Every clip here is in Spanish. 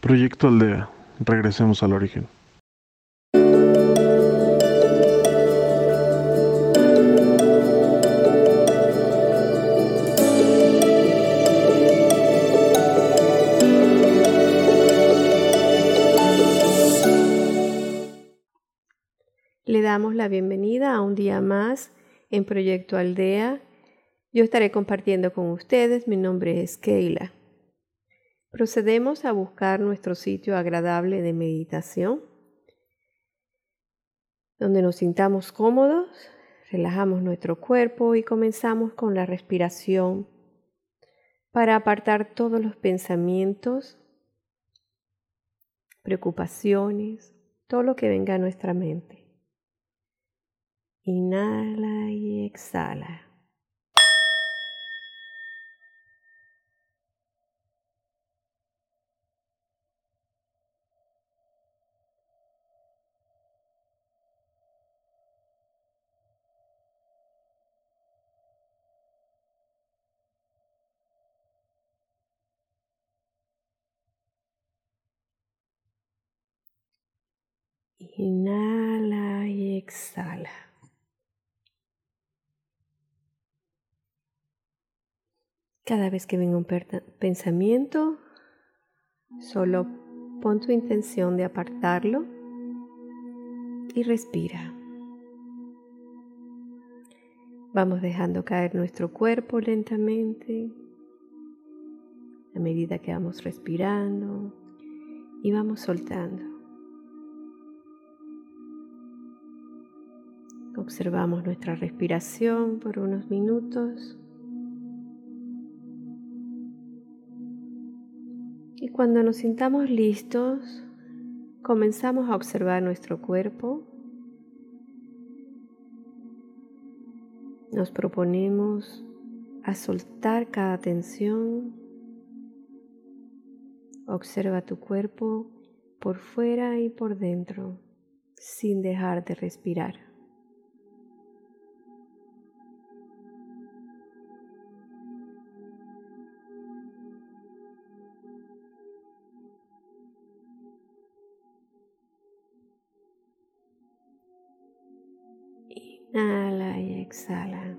Proyecto Aldea. Regresemos al origen. Le damos la bienvenida a un día más en Proyecto Aldea. Yo estaré compartiendo con ustedes. Mi nombre es Keila. Procedemos a buscar nuestro sitio agradable de meditación, donde nos sintamos cómodos, relajamos nuestro cuerpo y comenzamos con la respiración para apartar todos los pensamientos, preocupaciones, todo lo que venga a nuestra mente. Inhala y exhala. Inhala y exhala. Cada vez que venga un pensamiento, solo pon tu intención de apartarlo y respira. Vamos dejando caer nuestro cuerpo lentamente a medida que vamos respirando y vamos soltando. Observamos nuestra respiración por unos minutos. Y cuando nos sintamos listos, comenzamos a observar nuestro cuerpo. Nos proponemos a soltar cada tensión. Observa tu cuerpo por fuera y por dentro sin dejar de respirar. Inhala y exhala.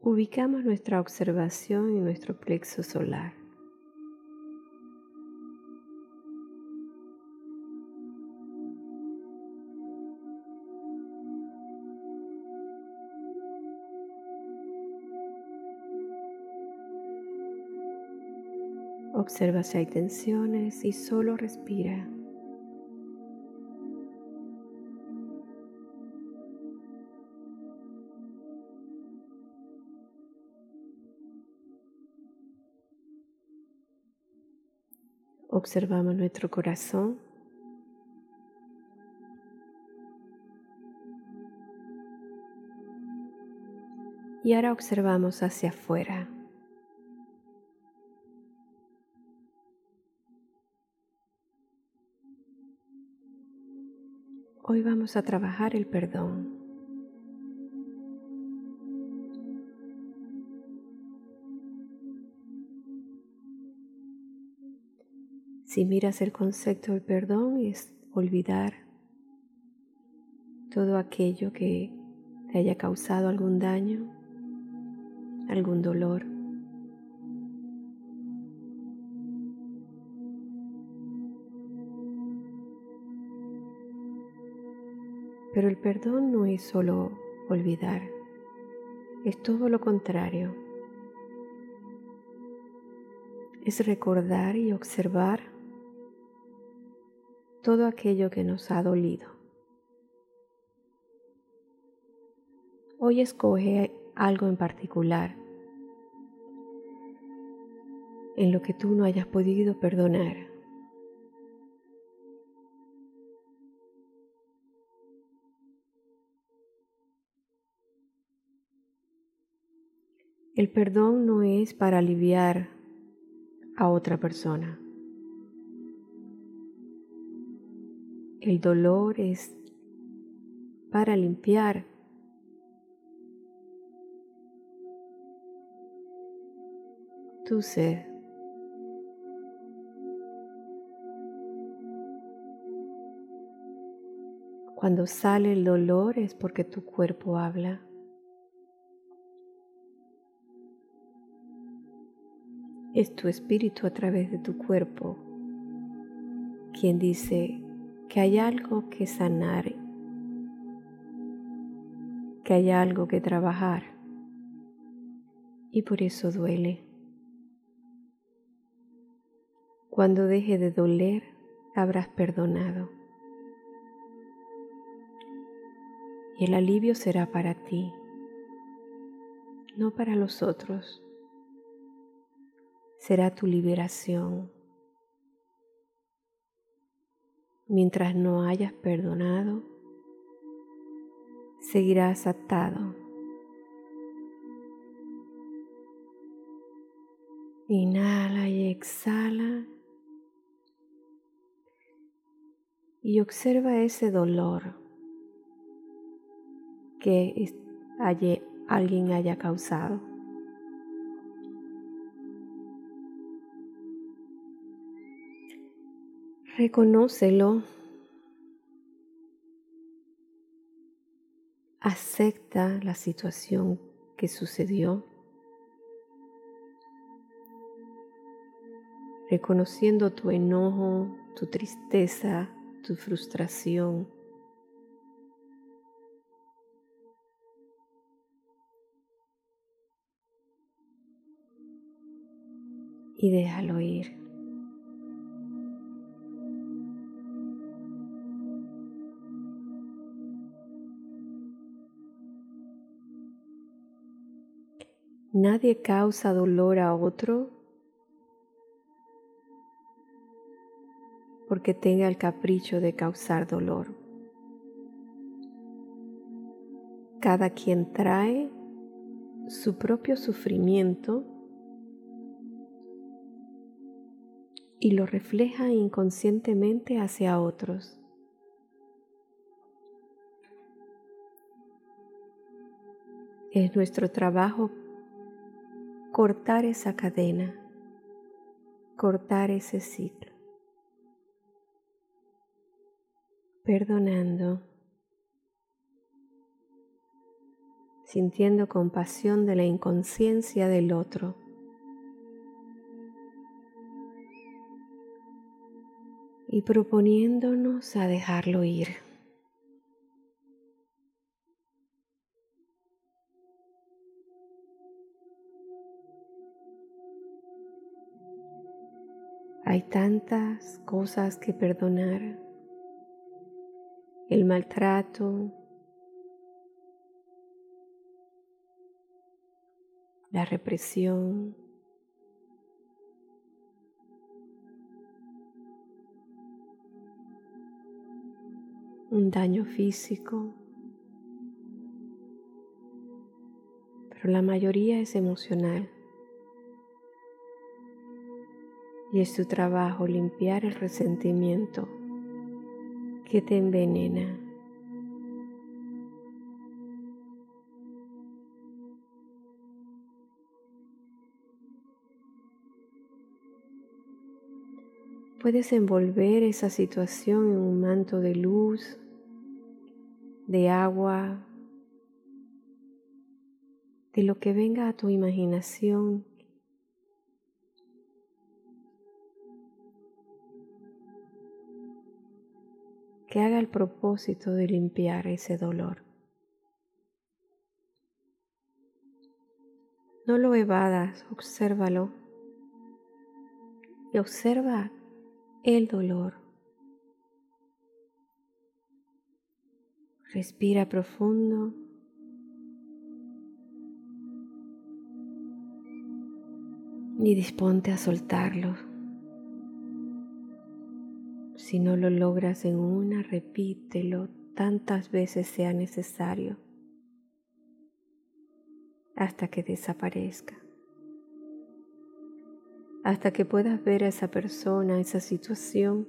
Ubicamos nuestra observación en nuestro plexo solar. Observa si hay tensiones y solo respira. Observamos nuestro corazón. Y ahora observamos hacia afuera. Hoy vamos a trabajar el perdón. Si miras el concepto del perdón es olvidar todo aquello que te haya causado algún daño, algún dolor. Pero el perdón no es solo olvidar, es todo lo contrario. Es recordar y observar todo aquello que nos ha dolido. Hoy escoge algo en particular en lo que tú no hayas podido perdonar. Perdón no es para aliviar a otra persona. El dolor es para limpiar tu ser. Cuando sale el dolor es porque tu cuerpo habla. Es tu espíritu a través de tu cuerpo quien dice que hay algo que sanar, que hay algo que trabajar y por eso duele. Cuando deje de doler, habrás perdonado. Y el alivio será para ti, no para los otros. Será tu liberación. Mientras no hayas perdonado, seguirás atado. Inhala y exhala y observa ese dolor que alguien haya causado. Reconócelo. Acepta la situación que sucedió. Reconociendo tu enojo, tu tristeza, tu frustración. Y déjalo ir. Nadie causa dolor a otro porque tenga el capricho de causar dolor. Cada quien trae su propio sufrimiento y lo refleja inconscientemente hacia otros. Es nuestro trabajo cortar esa cadena, cortar ese ciclo, perdonando, sintiendo compasión de la inconsciencia del otro. y proponiéndonos a dejarlo ir. Hay tantas cosas que perdonar. El maltrato, la represión, un daño físico, pero la mayoría es emocional. Y es tu trabajo limpiar el resentimiento que te envenena. Puedes envolver esa situación en un manto de luz, de agua, de lo que venga a tu imaginación que haga el propósito de limpiar ese dolor. No lo evadas, obsérvalo y observa el dolor. Respira profundo. Y disponte a soltarlo. Si no lo logras en una, repítelo tantas veces sea necesario hasta que desaparezca. Hasta que puedas ver a esa persona, esa situación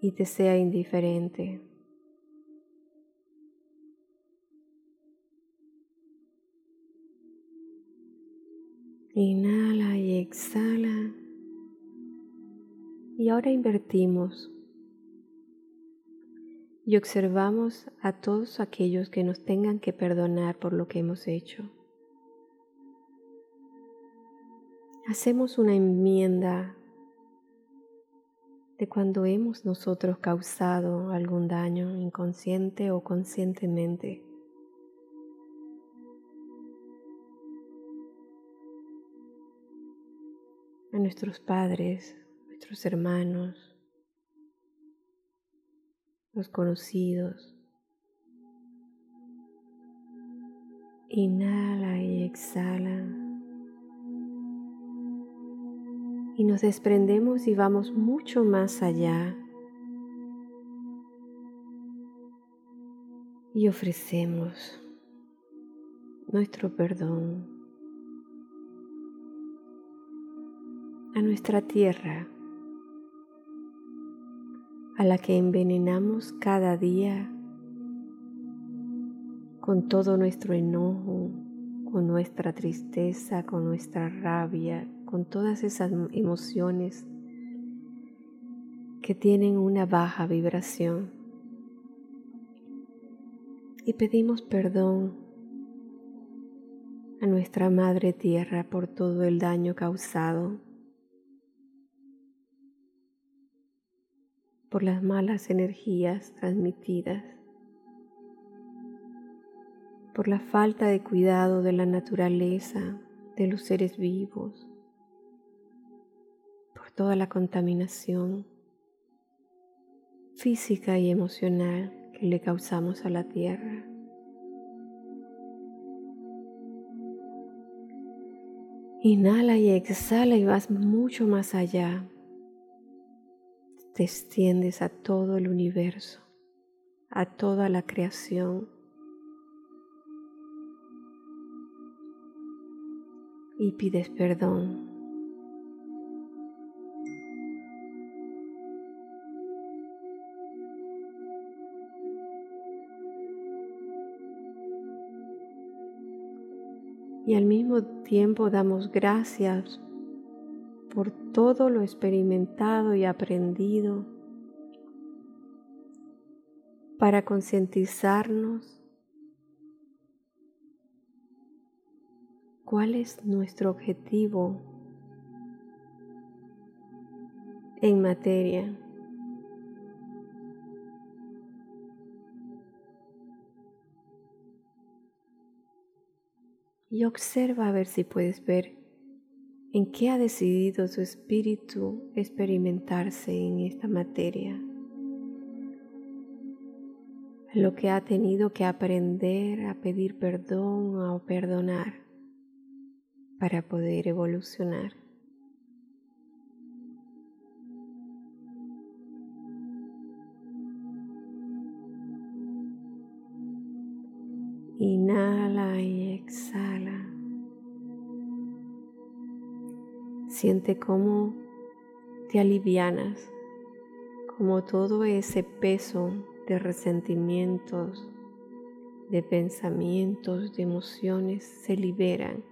y te sea indiferente. Inhala y exhala. Y ahora invertimos y observamos a todos aquellos que nos tengan que perdonar por lo que hemos hecho. Hacemos una enmienda de cuando hemos nosotros causado algún daño inconsciente o conscientemente. a nuestros padres, nuestros hermanos, los conocidos. Inhala y exhala. Y nos desprendemos y vamos mucho más allá. Y ofrecemos nuestro perdón a nuestra tierra, a la que envenenamos cada día con todo nuestro enojo, con nuestra tristeza, con nuestra rabia, con todas esas emociones que tienen una baja vibración. Y pedimos perdón a nuestra Madre Tierra por todo el daño causado por las malas energías transmitidas, por la falta de cuidado de la naturaleza, de los seres vivos, por toda la contaminación física y emocional que le causamos a la tierra. Inhala y exhala y vas mucho más allá te extiendes a todo el universo, a toda la creación. Y pides perdón. Y al mismo tiempo damos gracias por todo lo experimentado y aprendido para concientizarnos cuál es nuestro objetivo en materia. Y observa a ver si puedes ver en qué ha decidido su espíritu experimentarse en esta materia, lo que ha tenido que aprender a pedir perdón o perdonar para poder evolucionar. Inhala y exhala. Siente cómo te alivianas, como todo ese peso de resentimientos, de pensamientos, de emociones se liberan.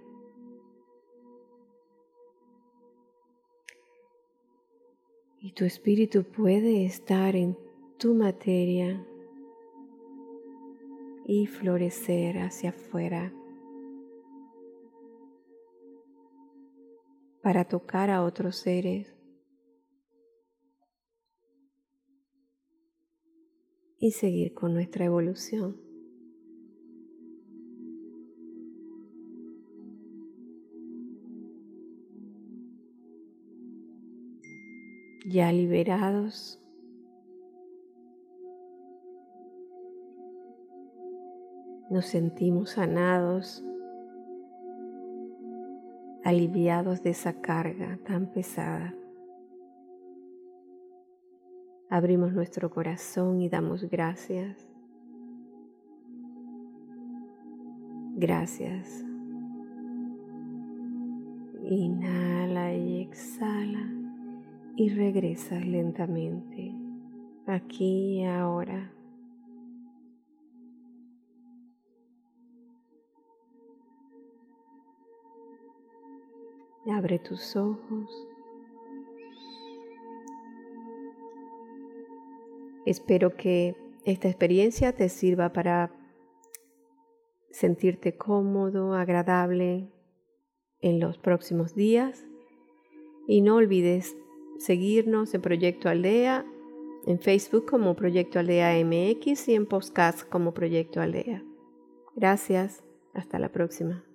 Y tu espíritu puede estar en tu materia y florecer hacia afuera. Para tocar a otros seres. y seguir con nuestra evolución. Ya liberados, nos sentimos sanados aliviados de esa carga tan pesada. Abrimos nuestro corazón y damos gracias. Gracias. Inhala y exhala y regresa lentamente aquí y ahora. Abre tus ojos. Espero que esta experiencia te sirva para sentirte cómodo, agradable en los próximos días. Y no olvides seguirnos en Proyecto Aldea, en Facebook como Proyecto Aldea MX y en podcast como Proyecto Aldea. Gracias, hasta la próxima.